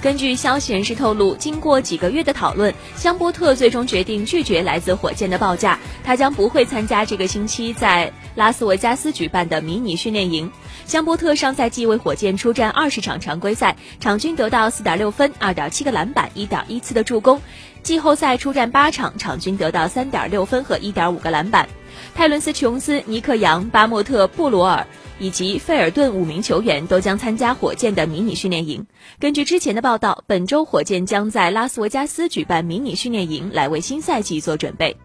根据消息人士透露，经过几个月的讨论，香波特最终决定拒绝来自火箭的报价，他将不会参加这个星期在拉斯维加斯举办的迷你训练营。香波特上赛季为火箭出战二十场常规赛，场均得到四点六分、二点七个篮板、一点一次的助攻；季后赛出战八场，场均得到三点六分和一点五个篮板。泰伦斯·琼斯、尼克·杨、巴莫特·布罗尔以及费尔顿五名球员都将参加火箭的迷你训练营。根据之前的报道，本周火箭将在拉斯维加斯举办迷你训练营，来为新赛季做准备。